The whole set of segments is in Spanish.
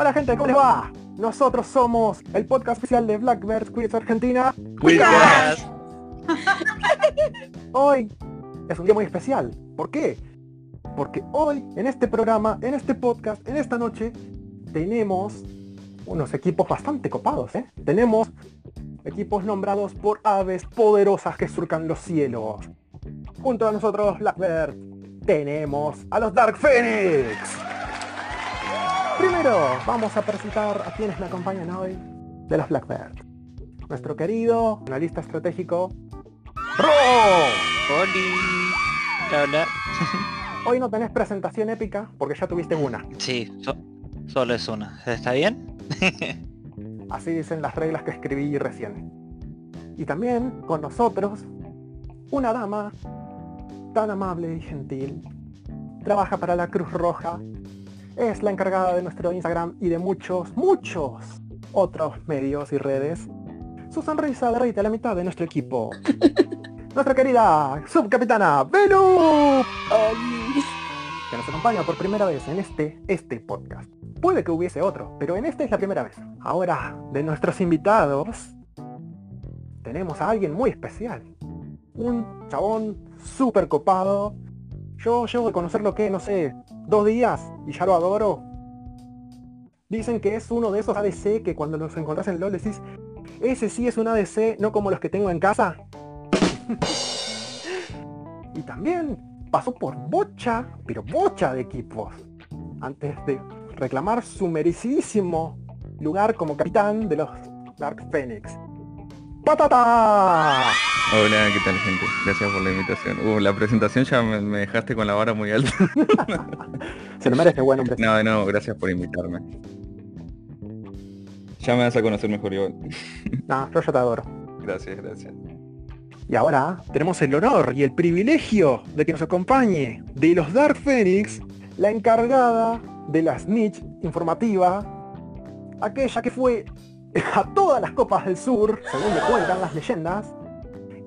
Hola gente, ¿cómo les va? Nosotros somos el podcast oficial de Blackbird Quiz Argentina. Quizás. Hoy es un día muy especial. ¿Por qué? Porque hoy, en este programa, en este podcast, en esta noche, tenemos unos equipos bastante copados, ¿eh? Tenemos equipos nombrados por aves poderosas que surcan los cielos. Junto a nosotros, Blackbird, tenemos a los Dark Phoenix. Primero, vamos a presentar a quienes me acompañan hoy de los Blackbird. Nuestro querido analista estratégico, Ro. Oli. Hola. Hoy no tenés presentación épica porque ya tuviste una. Sí, so- solo es una. ¿Está bien? Así dicen las reglas que escribí recién. Y también con nosotros, una dama tan amable y gentil. Trabaja para la Cruz Roja. Es la encargada de nuestro Instagram y de muchos, muchos otros medios y redes. Su sonrisa derrite a la mitad de nuestro equipo. Nuestra querida subcapitana Belu. Que nos acompaña por primera vez en este, este podcast. Puede que hubiese otro, pero en este es la primera vez. Ahora, de nuestros invitados, tenemos a alguien muy especial. Un chabón súper copado. Yo llevo de conocerlo que, no sé, dos días y ya lo adoro. Dicen que es uno de esos ADC que cuando los encontrás en LOL decís, ese sí es un ADC, no como los que tengo en casa. y también pasó por bocha, pero bocha de equipos. Antes de reclamar su merecidísimo lugar como capitán de los Dark Phoenix. ¡Patata! Hola, ¿qué tal gente? Gracias por la invitación. Uh, la presentación ya me, me dejaste con la vara muy alta. Se lo merece, buen hombre. No, no, gracias por invitarme. Ya me vas a conocer mejor igual. No, yo ya te adoro. Gracias, gracias. Y ahora tenemos el honor y el privilegio de que nos acompañe de los Dark Phoenix la encargada de la snitch informativa, aquella que fue a todas las copas del sur, según me cuentan las leyendas,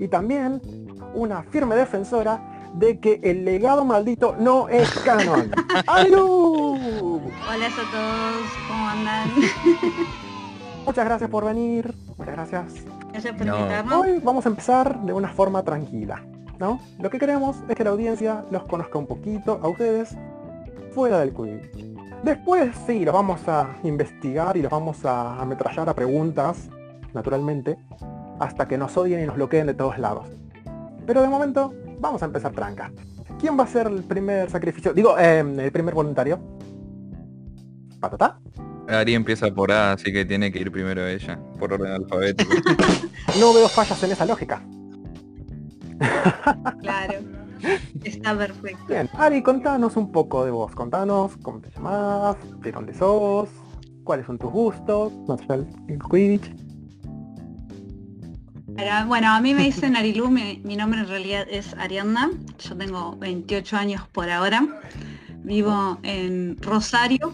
y también una firme defensora de que el legado maldito no es canon. ¡Alu! Hola a todos, ¿cómo andan? Muchas gracias por venir, muchas gracias. Gracias por No. invitarnos. Hoy vamos a empezar de una forma tranquila, ¿no? Lo que queremos es que la audiencia los conozca un poquito a ustedes fuera del Quidditch. Después sí, los vamos a investigar y los vamos a ametrallar a preguntas, naturalmente, hasta que nos odien y nos bloqueen de todos lados. Pero de momento, vamos a empezar tranca. ¿Quién va a ser el primer sacrificio? Digo, em, el primer voluntario. ¿Patata? Ari empieza por A, así que tiene que ir primero ella, por orden alfabético. No veo fallas en esa lógica. Claro. Está perfecto. Bien, Ari, contanos un poco de vos. Contanos cómo te llamás, de dónde sos, cuáles son tus gustos, no el Quidditch. Pero, bueno, a mí me dicen Arilu, mi, mi nombre en realidad es Ariadna. Yo tengo 28 años por ahora. Vivo en Rosario.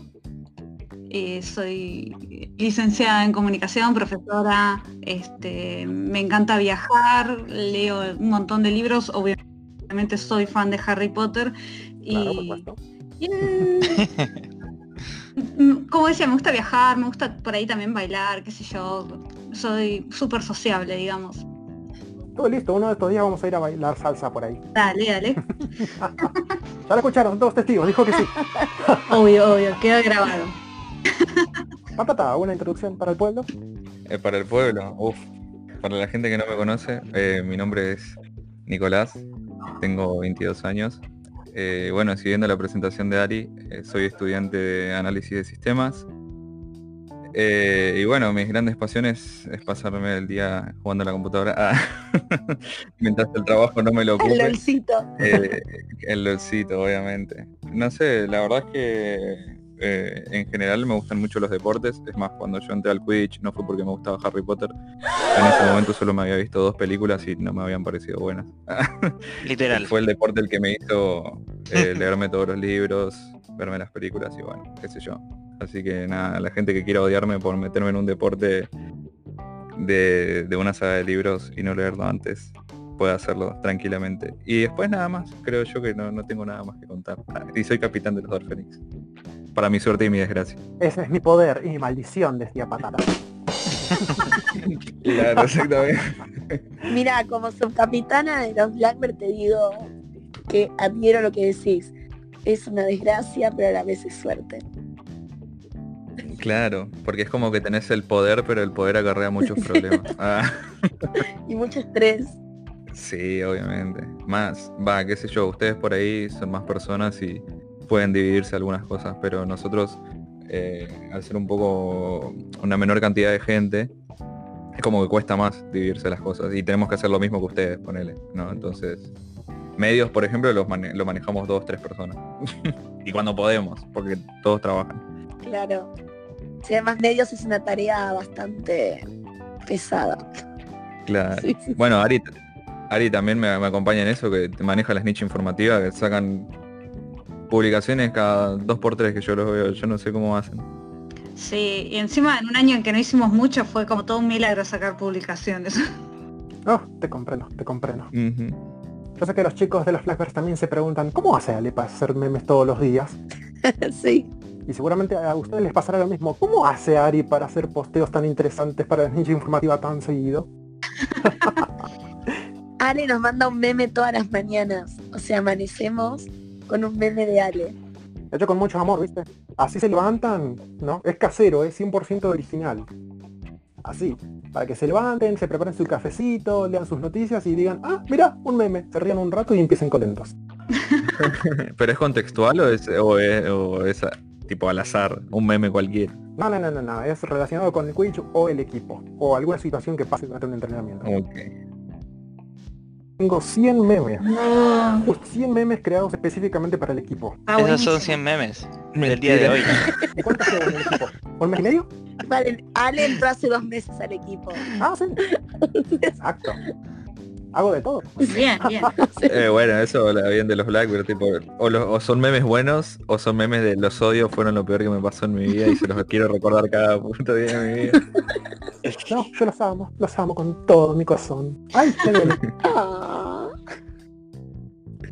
Eh, soy licenciada en comunicación, profesora. Este, me encanta viajar, leo un montón de libros. Obviamente soy fan de Harry Potter. Claro, Y, supuesto. mm, como decía, me gusta viajar, me gusta por ahí también bailar, qué sé yo. Soy súper sociable, digamos. Todo listo, uno de estos días vamos a ir a bailar salsa por ahí. Dale, dale. Ya lo escucharon, todos testigos, dijo que sí. obvio, obvio, queda grabado. Patata, ¿una introducción para el pueblo? Eh, para el pueblo, uff. Para la gente que no me conoce, eh, mi nombre es Nicolás, tengo 22 años. Eh, bueno, siguiendo la presentación de Ari, eh, soy estudiante de análisis de sistemas. Eh, y bueno, mis grandes pasiones es pasarme el día jugando a la computadora Ah, mientras el trabajo no me lo ocupe. Eh, el LOLcito, obviamente. No sé, la verdad es que eh, en general me gustan mucho los deportes. Es más, cuando yo entré al Quidditch no fue porque me gustaba Harry Potter. En ese momento solo me había visto dos películas y no me habían parecido buenas. Literal. Fue el deporte el que me hizo eh, leerme todos los libros, verme las películas y bueno, qué sé yo. Así que nada, la gente que quiera odiarme por meterme en un deporte de, de una saga de libros y no leerlo antes, puede hacerlo tranquilamente. Y después nada más, creo yo que no, no tengo nada más que contar. Ah, y soy capitán de los Dark Phoenix. Para mi suerte y mi desgracia. Ese es mi poder y mi maldición, decía Patata. Claro, exactamente. Mira, como subcapitana de los Blackbird te digo que adhiero lo que decís. Es una desgracia, pero a la vez es suerte. Claro, porque es como que tenés el poder, pero el poder acarrea muchos problemas. Ah, Y mucho estrés. sí, obviamente. Más, va, qué sé yo, ustedes por ahí son más personas y pueden dividirse algunas cosas, pero nosotros, eh, al ser un poco una menor cantidad de gente, es como que cuesta más dividirse las cosas y tenemos que hacer lo mismo que ustedes, ponele, ¿no? Entonces, medios, por ejemplo, los mane- lo manejamos dos, tres personas. y cuando podemos, porque todos trabajan. Claro. Si además medios es una tarea bastante pesada. Claro. Sí, sí. Bueno, Ari, Ari también me, me acompaña en eso, que maneja la snitch informativa, que sacan publicaciones cada dos por tres que yo los veo, yo no sé cómo hacen. Sí, y encima en un año en que no hicimos mucho fue como todo un milagro sacar publicaciones. Oh, te comprendo, te comprendo. Yo sé que los chicos de los Blackbirds también se preguntan, ¿cómo hace Ale para hacer memes todos los días? sí. Y seguramente a ustedes les pasará lo mismo. ¿Cómo hace Ari para hacer posteos tan interesantes para la ninja informativa tan seguido? Ale nos manda un meme todas las mañanas. O sea, amanecemos con un meme de Ale. Hecho con mucho amor, ¿viste? Así se levantan, ¿no? Es casero, es 100% original. Así, para que se levanten, se preparen su cafecito, lean sus noticias y digan, ah, mira, un meme, se rían un rato y empiecen contentos. ¿Pero es contextual o es, o es, o es, tipo al azar, un meme cualquiera? No, no, no, no, no, es relacionado con el Quidditch o el equipo, o alguna situación que pase durante un entrenamiento. Ok. Tengo 100 memes, No. 100 memes creados específicamente para el equipo. Ah, Esos son 100 memes del día de hoy. ¿Y cuántos llevo en el equipo? ¿Un mes y medio? Vale, Ale entró hace dos meses al equipo. Ah, sí. Exacto. Hago de todo. Bien, bien. Eh, bueno, eso habla bien de los Blackbird, tipo, o, los- o son memes buenos o son memes de los odios fueron lo peor que me pasó en mi vida y se los quiero recordar cada puto día de mi vida. No, yo los amo, los amo con todo mi corazón. Ay, qué. Ah.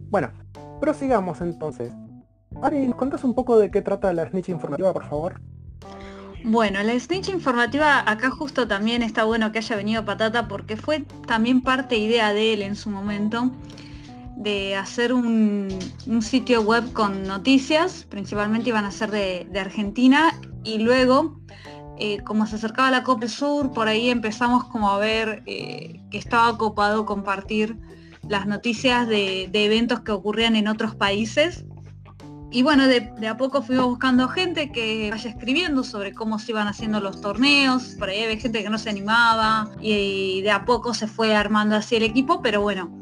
Bueno, prosigamos entonces. Ari, ¿nos contás un poco de qué trata la snitch informativa, por favor? Bueno, la snitch informativa acá justo también está bueno que haya venido Patata porque fue también parte idea de él en su momento de hacer un, sitio web con noticias, principalmente iban a ser de, Argentina y luego eh, como se acercaba la Copa Sur, por ahí empezamos como a ver eh, que estaba copado compartir las noticias de, de eventos que ocurrían en otros países y bueno, de, de a poco fuimos buscando gente que vaya escribiendo sobre cómo se iban haciendo los torneos, por ahí había gente que no se animaba y, de a poco se fue armando así el equipo, pero bueno,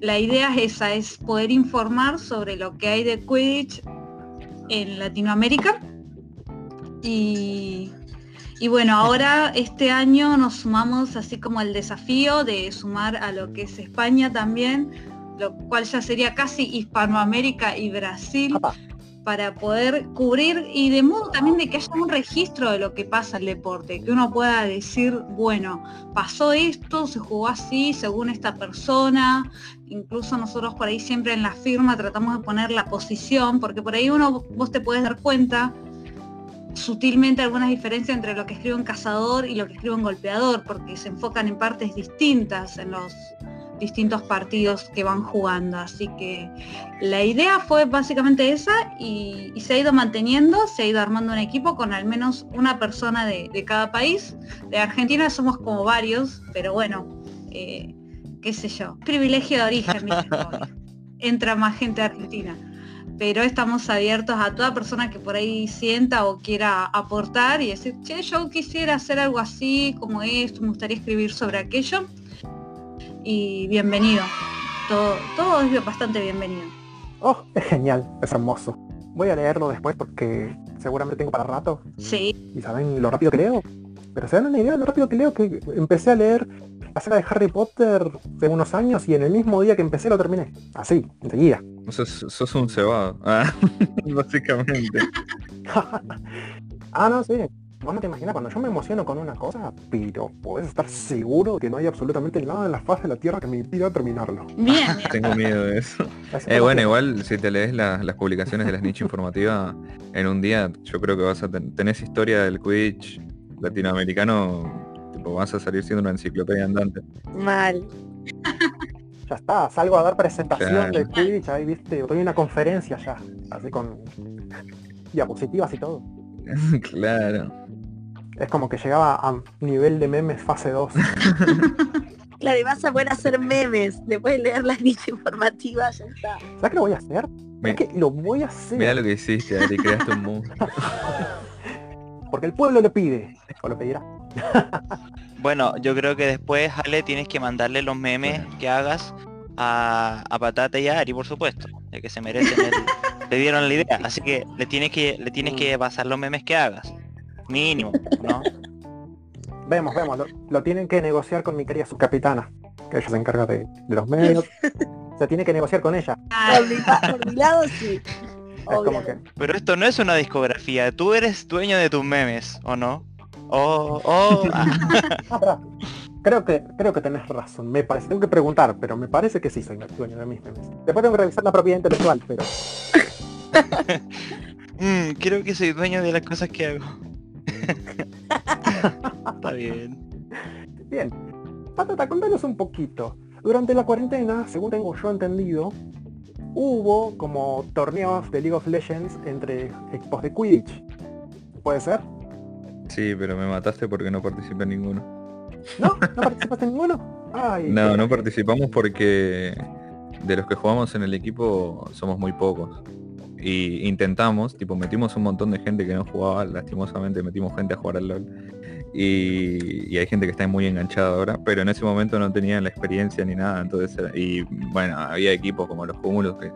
la idea es esa, es poder informar sobre lo que hay de Quidditch en Latinoamérica. Y, y bueno, ahora este año nos sumamos así como el desafío de sumar a lo que es España también, lo cual ya sería casi Hispanoamérica y Brasil. Para poder cubrir y de modo también de que haya un registro de lo que pasa el deporte, que uno pueda decir, bueno, pasó esto, se jugó así, según esta persona, incluso nosotros por ahí siempre en la firma tratamos de poner la posición, porque por ahí uno, vos te puedes dar cuenta sutilmente algunas diferencias entre lo que escribe un cazador y lo que escribe un golpeador, porque se enfocan en partes distintas en los distintos partidos que van jugando. Así que la idea fue básicamente esa y, y se ha ido manteniendo, se ha ido armando un equipo con al menos una persona de, de cada país. De Argentina somos como varios, pero bueno, eh, qué sé yo, privilegio de origen. Como entra más gente de Argentina. Pero estamos abiertos a toda persona que por ahí sienta o quiera aportar y decir, che, yo quisiera hacer algo así, como esto, me gustaría escribir sobre aquello. Y bienvenido. Todo, todo es bastante bienvenido. Oh, es genial, es hermoso. Voy a leerlo después porque seguramente tengo para rato. Sí, ¿Y saben lo rápido que leo? Pero se dan una idea de lo rápido que leo que empecé a leer la saga de Harry Potter hace unos años y en el mismo día que empecé lo terminé. Así, enseguida. Sos, sos un cebado. Ah, básicamente. ah, no, sí. Vos no te imaginas, cuando yo me emociono con una cosa, pero podés estar seguro que no hay absolutamente nada en la faz de la Tierra que me impida terminarlo. Bien, Tengo miedo de eso. Eh, bueno, que- igual si te lees la- las publicaciones de las niche informativa, en un día yo creo que vas a ten- tenés historia del Quidditch latinoamericano, tipo vas a salir siendo una enciclopedia andante. Mal. Ya está, salgo a dar presentación Claro. de Quidditch, ahí viste, doy una conferencia ya, así con diapositivas y todo. claro. Es como que llegaba a nivel de memes fase 2. Claro, y vas a poder hacer memes. Después de leer la nicha informativa, ya está. ¿Sabes qué lo voy a hacer? Es que lo voy a hacer Mira lo que hiciste, Ari, creaste un mundo. porque el pueblo lo pide, o lo pedirá. Bueno, yo creo que después, Ale, tienes que mandarle los memes que hagas a, a Patata y a Ari, por supuesto, ya que se merecen el, le dieron la idea, así que le tienes que le tienes que pasar los memes que hagas. Mínimo, ¿no? Vemos, vemos, lo, lo tienen que negociar con mi querida subcapitana, que ella se encarga de, de los medios. Se tiene que negociar con ella. Ah, Por mi, pa- por mi lado, sí. Es como que, Pero esto no es una discografía, tú eres dueño de tus memes, ¿o no? O, o ah, creo que creo que tenés razón, me parece, tengo que preguntar, pero me parece que sí soy dueño de mis memes. Después tengo que revisar la propiedad intelectual, pero mm, creo que soy dueño de las cosas que hago. Está bien. bien. Patata, contanos un poquito. Durante la cuarentena, según tengo yo entendido, hubo como torneos de League of Legends entre equipos de Quidditch. ¿Puede ser? Sí, pero me mataste porque no participé en ninguno. ¿No? ¿No participaste en ninguno? Ay, No, qué- no participamos porque de los que jugamos en el equipo somos muy pocos. Y intentamos, tipo, metimos un montón de gente que no jugaba, lastimosamente metimos gente a jugar al LOL. Y, y hay gente que está muy enganchada ahora, pero en ese momento no tenían la experiencia ni nada, entonces y bueno, había equipos como los cúmulos que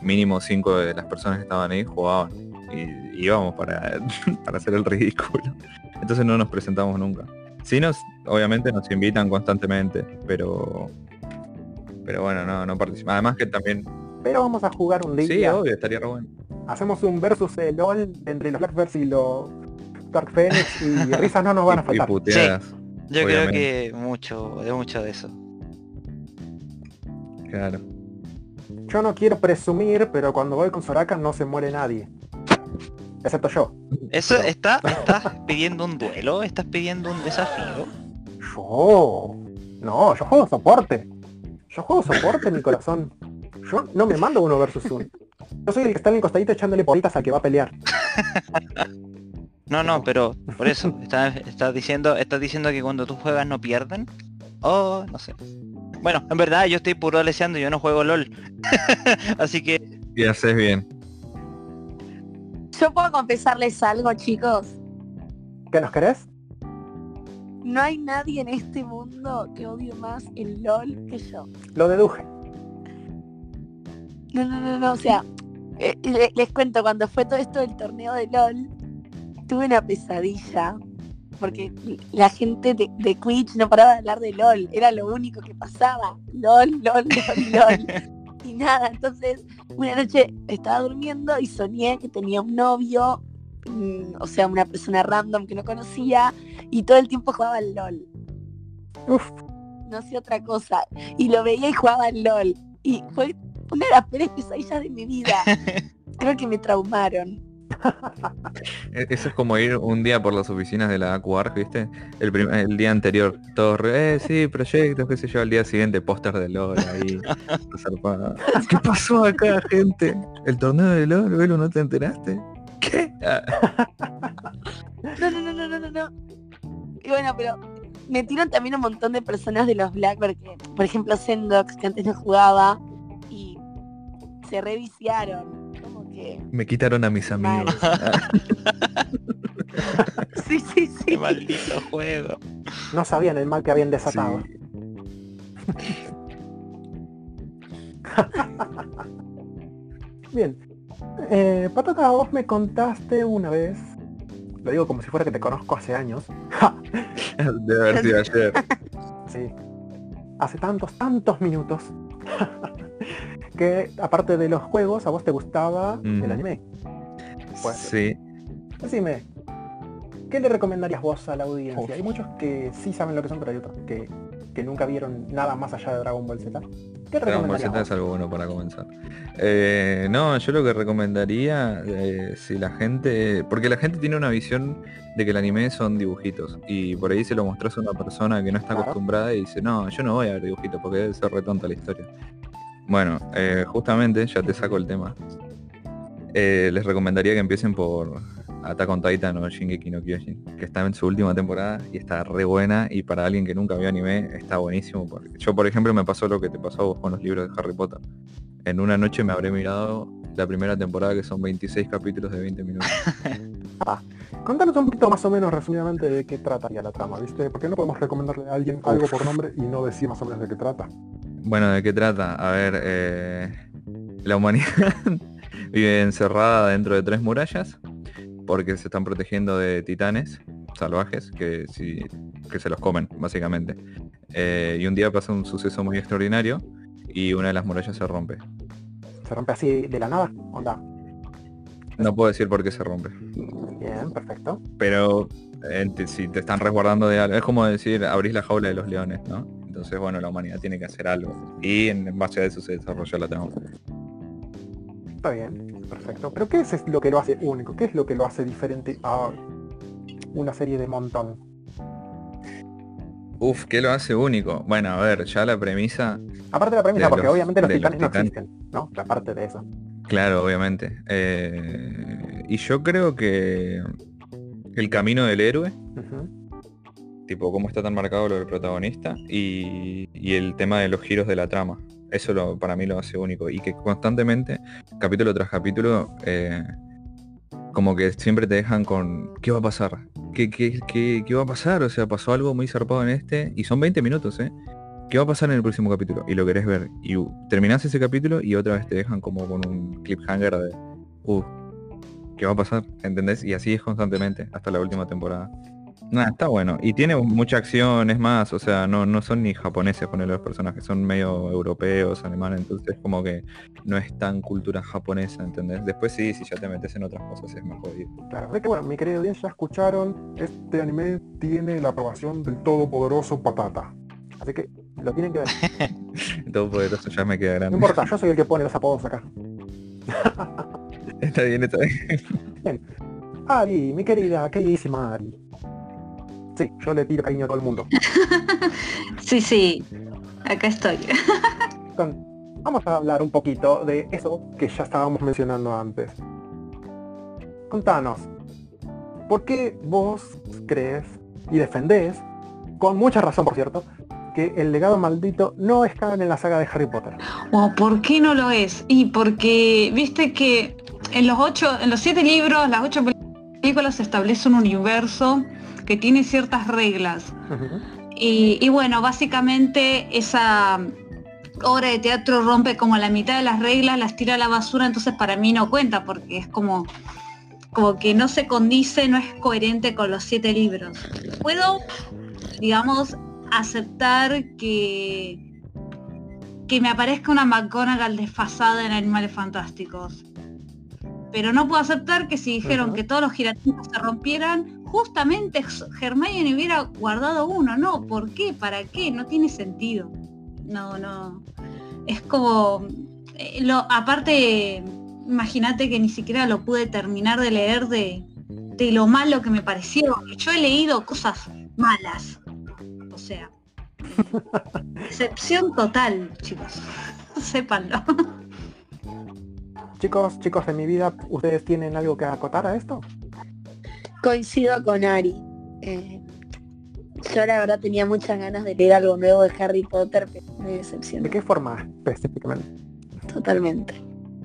mínimo cinco de las personas que estaban ahí jugaban. Y íbamos para, para hacer el ridículo. Entonces no nos presentamos nunca. Sí nos, obviamente nos invitan constantemente, pero pero bueno, no, no participa. Además que también. Pero vamos a jugar un día. Sí, obvio, estaría re bueno. Hacemos un versus de LOL entre los Blackbirds y los Dark Phoenix y risas no nos van a y faltar. puteadas, Yo Obviamente. creo que mucho, de mucho de eso. claro. Yo no quiero presumir, pero cuando voy con Soraka no se muere nadie. Excepto yo. Eso Pero- está, estás pidiendo un duelo, estás pidiendo un desafío. Yo. No, yo juego soporte. Yo juego soporte, mi corazón. Yo no me mando uno versus uno. Yo soy el que está en el costadito echándole porritas al que va a pelear. No, no, pero por eso, estás, estás diciendo, estás diciendo que cuando tú juegas no pierden. O no sé. Bueno, en verdad yo estoy puro leseando y yo no juego LOL. Así que Y haces bien. Yo puedo confesarles algo, chicos. ¿Qué nos querés? No hay nadie en este mundo que odie más el LOL que yo. Lo deduje. No, no, no, no, o sea, eh, le- les cuento, cuando fue todo esto del torneo de LOL, tuve una pesadilla, porque la gente de, de Twitch no paraba de hablar de LOL, era lo único que pasaba, LOL, LOL, LOL, LOL. Y nada, entonces una noche estaba durmiendo y soñé que tenía un novio, mm, o sea, una persona random que no conocía, y todo el tiempo jugaba al LOL. Uf, no hacía otra cosa. Y lo veía y jugaba al LOL. Y fue una de las peores pesadillas de mi vida. Creo que me traumaron. E- Eso es como ir un día por las oficinas de la AQAR, ¿viste? El, día anterior, todos, re, eh, sí, proyectos, qué sé yo, al día siguiente póster de LOL ahí. ¿Qué pasó acá, gente? ¿El torneo de LOL, Velo, no te enteraste? ¿Qué? Ah, No, no, no, no, no, no, no. Y bueno, pero metieron también un montón de personas de los Blackbird que, por ejemplo, Sendox, que antes no jugaba, se reviciaron. Como que. me quitaron a mis amigos. Sí, sí, sí. qué maldito juego. no sabían el mal que habían desatado. sí. Bien. Eh, Patata, vos me contaste una vez, lo digo como si fuera que te conozco hace años, Debe haber sido ayer. sí, hace tantos, tantos minutos, que aparte de los juegos, a vos te gustaba el anime. Puede Sí. Decime, ¿qué le recomendarías vos a la audiencia? Uf. Hay muchos que sí saben lo que son, pero hay otros que, que nunca vieron nada más allá de Dragon Ball Z. ¿Qué Dragon Ball Z es algo bueno para comenzar. Eh, no, yo lo que recomendaría, eh, si la gente, porque la gente tiene una visión de que el anime son dibujitos y por ahí se lo mostrás a una persona que no está Claro. acostumbrada y dice, no, yo no voy a ver dibujitos porque debe ser retonta la historia. Bueno, eh, justamente, ya te saco el tema. Eh, les recomendaría que empiecen por Attack on Titan o Shingeki no Kyojin, que está en su última temporada y está re buena y para alguien que nunca vio anime está buenísimo. Porque yo, por ejemplo, me pasó lo que te pasó a vos con los libros de Harry Potter. En una noche me habré mirado la primera temporada que son 26 capítulos de 20 minutos. Contanos un poquito más o menos resumidamente de qué trataría la trama, ¿viste? Porque no podemos recomendarle a alguien algo por nombre y no decir más o menos de qué trata. Bueno, ¿de qué trata? A ver, eh, la humanidad vive encerrada dentro de tres murallas porque se están protegiendo de titanes salvajes que, si- que se los comen, básicamente. Eh, y un día pasa un suceso muy extraordinario y una de las murallas se rompe. Se rompe así de la nada, onda. No puedo decir por qué se rompe, Bien, perfecto. pero eh, te- si te están resguardando de algo, es como decir, abrís la jaula de los leones, ¿no? Entonces, bueno, la humanidad tiene que hacer algo. Y en base a eso se desarrolla la trama. Está bien, perfecto. Pero ¿qué es lo que lo hace único? ¿Qué es lo que lo hace diferente a una serie de montón? Uf, ¿qué lo hace único? Bueno, a ver, ya la premisa, Aparte de la premisa, De porque los- obviamente los titanes no existen, ¿no? Aparte de eso. claro, obviamente. Eh, y yo creo que el camino del héroe. Tipo cómo está tan marcado lo del protagonista, y, el tema de los giros de la trama. Eso para mí lo hace único. Y que constantemente, capítulo tras capítulo, eh, como que siempre te dejan con ¿qué va a pasar? ¿Qué, qué, qué, qué va a pasar? O sea, pasó algo muy zarpado en este, y son 20 minutos, ¿eh? ¿Qué va a pasar en el próximo capítulo? Y lo querés ver. Y uh, terminás ese capítulo y otra vez te dejan como con un cliffhanger de uh, ¿qué va a pasar? ¿Entendés? Y así es constantemente, hasta la última temporada. Nada, está bueno. Y tiene mucha acción, es más, o sea, no, no son ni japoneses ponerle los personajes, son medio europeos, alemanes, entonces como que no es tan cultura japonesa, ¿entendés? Después sí, si ya te metes en otras cosas es más jodido. Claro. Así que bueno, mi querida audiencia, ya escucharon, este anime tiene la aprobación del todopoderoso Patata. Así que lo tienen que ver. Todo poderoso ya me queda No grande. importa, yo soy el que pone los apodos acá. está bien, está bien. Ari, mi querida, queridísima Ari. Sí, yo le tiro cariño a todo el mundo. Sí, sí, acá estoy. Vamos a hablar un poquito de eso que ya estábamos mencionando antes. Contanos, ¿por qué vos crees y defendés, con mucha razón por cierto, que el legado maldito no es canon en la saga de Harry Potter? O ¿por qué no lo es? Y porque, viste que en los ocho, en los siete libros, las ocho películas se establece un universo que tiene ciertas reglas. Y, y bueno, básicamente esa obra de teatro rompe como la mitad de las reglas, las tira a la basura, entonces para mí no cuenta, porque es como, como que no se condice, no es coherente con los siete libros. Puedo, digamos, aceptar que, que me aparezca una McGonagall desfasada en Animales Fantásticos. Pero no puedo aceptar que si dijeron que todos los giratipos se rompieran, justamente Hermione hubiera guardado uno. No, ¿por qué? ¿Para qué? No tiene sentido. No, no. Es como... eh, lo, aparte, imagínate que ni siquiera lo pude terminar de leer de, de lo malo que me pareció. Yo he leído cosas malas. O sea, excepción total, chicos. Sépanlo. Chicos, chicos de mi vida, ¿ustedes tienen algo que acotar a esto? Coincido con Ari. Eh, yo la verdad tenía muchas ganas de leer algo nuevo de Harry Potter, pero me decepcionó ¿De qué forma específicamente? totalmente.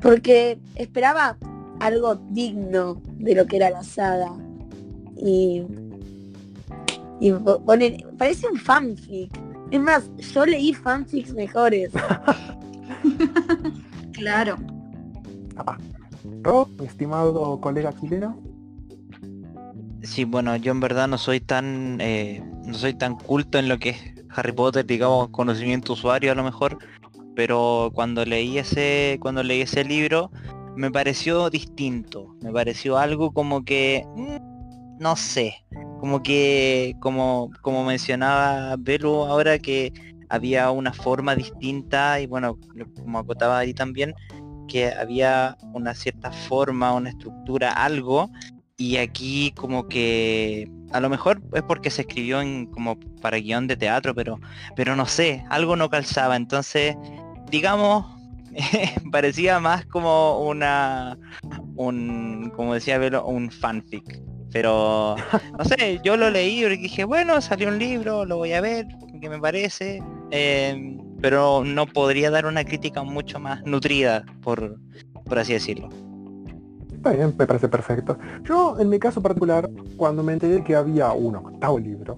Porque esperaba algo digno de lo que era la saga. Y, y parece un fanfic. Es más, yo leí fanfics mejores. Claro. Mi estimado colega chileno. Sí, bueno, yo en verdad no soy tan eh, no soy tan culto en lo que es Harry Potter, digamos, conocimiento usuario a lo mejor, pero cuando leí ese cuando leí ese libro me pareció distinto, me pareció algo como que mm, no sé, como que, como, como mencionaba Belu ahora que había una forma distinta y bueno, como acotaba ahí también, que había una cierta forma, una estructura, algo, y aquí como que a lo mejor es porque se escribió en como para guion de teatro, pero, pero no sé, algo no calzaba, entonces, digamos, parecía más como una, un, como decía Belo, un fanfic. Pero, no sé, yo lo leí y dije, bueno, salió un libro, lo voy a ver, que me parece. Em, pero no podría dar una crítica mucho más nutrida, por, por así decirlo. Está bien, me parece perfecto. Yo, en mi caso particular, cuando me enteré que había un octavo libro,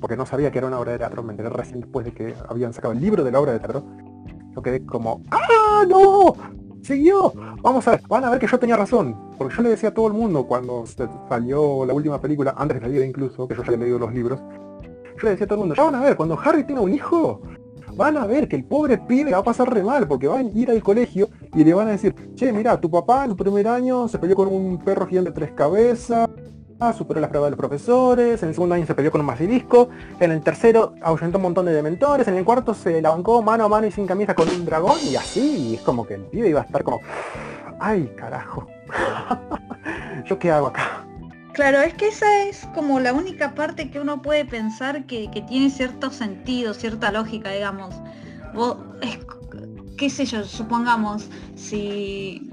porque no sabía que era una obra de teatro, me enteré recién después de que habían sacado el libro de la obra de teatro, yo quedé como, ¡ah, no! ¡Siguió! Vamos a ver, van a ver que yo tenía razón. Porque yo le decía a todo el mundo cuando salió la última película, antes de salir incluso, que yo ya había leído los libros, yo le decía a todo el mundo, ya van a ver, cuando Harry tiene un hijo, van a ver que el pobre pibe va a pasar re mal, porque van a ir al colegio y le van a decir, che, mira, tu papá en su primer año se peleó con un perro gigante de tres cabezas, superó las pruebas de los profesores, en el segundo año se peleó con un basilisco, en el tercero ahuyentó un montón de dementores, en el cuarto se la bancó mano a mano y sin camisa con un dragón y así, es como que el pibe iba a estar como, ay carajo, ¿yo qué hago acá? Claro, es que esa es como la única parte que uno puede pensar que, tiene cierto sentido, cierta lógica, digamos. Qué sé yo, supongamos, si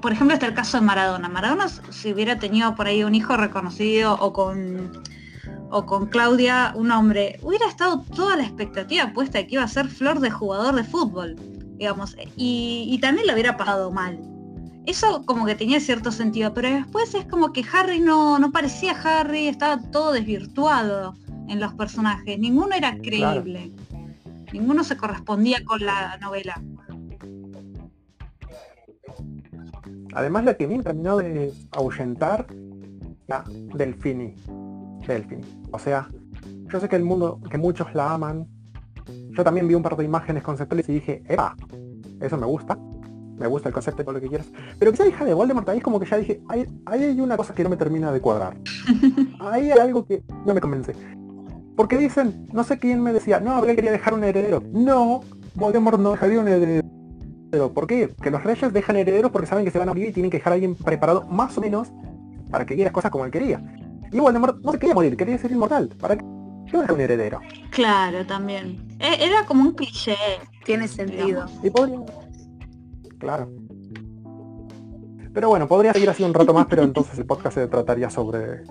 por ejemplo, está el caso de Maradona. Maradona si hubiera tenido por ahí un hijo reconocido o con o con Claudia un hombre, hubiera estado toda la expectativa puesta de que iba a ser flor de jugador de fútbol, digamos, y, también lo hubiera pasado mal. Eso como que tenía cierto sentido, pero después es como que Harry no, no parecía Harry, estaba todo desvirtuado en los personajes, ninguno era creíble, ninguno se correspondía con la novela. Además la que bien terminó de ahuyentar, la Delfini. Delfini. O sea, yo sé que el mundo, que muchos la aman. Yo también vi un par de imágenes conceptuales y dije, ¡epa! Eso me gusta. Me gusta el concepto y todo lo que quieras. Pero que sea hija de Voldemort ahí es como que ya dije, ahí, hay una cosa que no me termina de cuadrar. Ahí hay algo que no me convence. Porque dicen, no sé quién me decía, no, él quería dejar un heredero. No, Voldemort no dejaría un heredero ¿por qué? Que los reyes dejan herederos porque saben que se van a morir y tienen que dejar a alguien preparado más o menos para que quiera cosas como él quería. Y Voldemort no se quería morir, quería ser inmortal. ¿Para qué dejar un heredero? Claro, también. E, era como un cliché. Tiene sentido. Y podría... Claro. Pero bueno, podría seguir así un rato más, pero entonces el podcast se trataría sobre,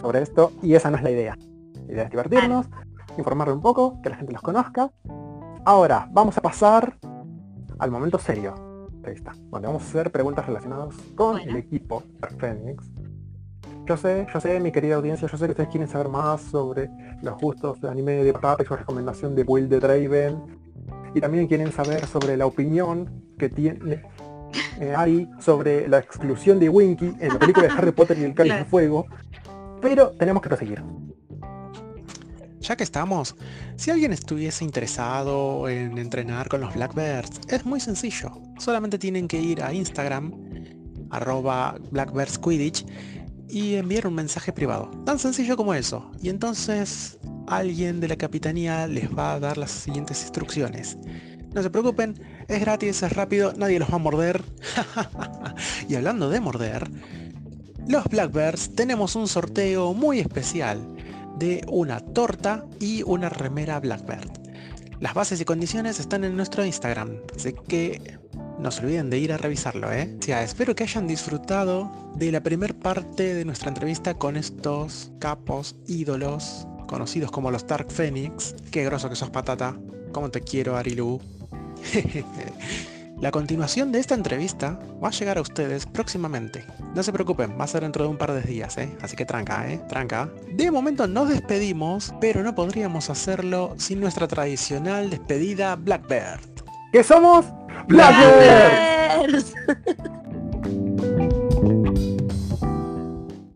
sobre esto y esa no es la idea. La idea es divertirnos, informarle un poco, que la gente los conozca. Ahora, vamos a pasar al momento serio ahí está donde vamos a hacer preguntas relacionadas con el equipo Phoenix. Yo sé, yo sé, mi querida audiencia, yo sé que ustedes quieren saber más sobre los gustos de anime de y su recomendación de Will de Draven. Y también quieren saber sobre la opinión que tiene eh, sobre la exclusión de Winky en la película de Harry Potter y el Cáliz de Fuego. Pero tenemos que proseguir. Ya que estamos, si alguien estuviese interesado en entrenar con los Blackbirds, es muy sencillo. Solamente tienen que ir a Instagram, arroba blackbirdsquidditch, y enviar un mensaje privado. Tan sencillo como eso. Y entonces alguien de la capitanía les va a dar las siguientes instrucciones. No se preocupen, es gratis, es rápido, nadie los va a morder. y hablando de morder, los Blackbirds tenemos un sorteo muy especial de una torta y una remera Blackbird. Las bases y condiciones están en nuestro Instagram, así que no se olviden de ir a revisarlo, ¿eh? espero que hayan disfrutado de la primer parte de nuestra entrevista con estos capos ídolos conocidos como los Dark Phoenix. Qué groso que sos patata. Cómo te quiero, Arilu. La continuación de esta entrevista va a llegar a ustedes próximamente. No se preocupen, va a ser dentro de un par de días, ¿eh? Así que tranca, ¿eh? Tranca. De momento nos despedimos, pero no podríamos hacerlo sin nuestra tradicional despedida Blackbird. ¿Qué somos? Blackbirds.